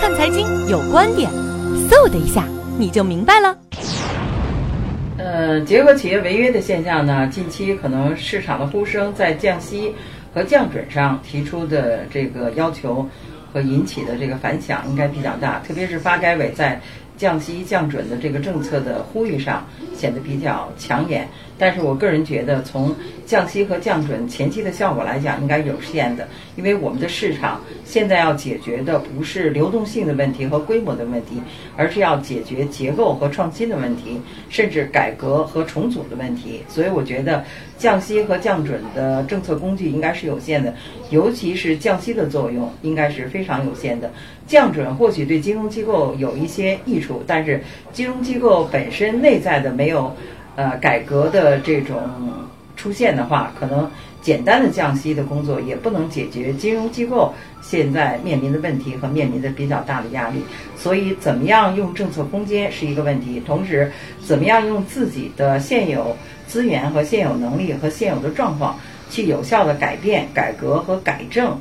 看财经有观点，嗖的一下你就明白了。呃，结合企业违约的现象呢，近期可能市场的呼声在降息和降准上提出的这个要求和引起的这个反响应该比较大，特别是发改委在降息降准的这个政策的呼吁上显得比较抢眼。但是我个人觉得，从降息和降准前期的效果来讲，应该有限的，因为我们的市场现在要解决的不是流动性的问题和规模的问题，而是要解决结构和创新的问题，甚至改革和重组的问题。所以我觉得，降息和降准的政策工具应该是有限的，尤其是降息的作用应该是非常有限的。降准或许对金融机构有一些益处，但是金融机构本身内在的没有。呃，改革的这种出现的话，可能简单的降息的工作也不能解决金融机构现在面临的问题和面临的比较大的压力。所以，怎么样用政策空间是一个问题，同时，怎么样用自己的现有资源和现有能力和现有的状况去有效的改变、改革和改正。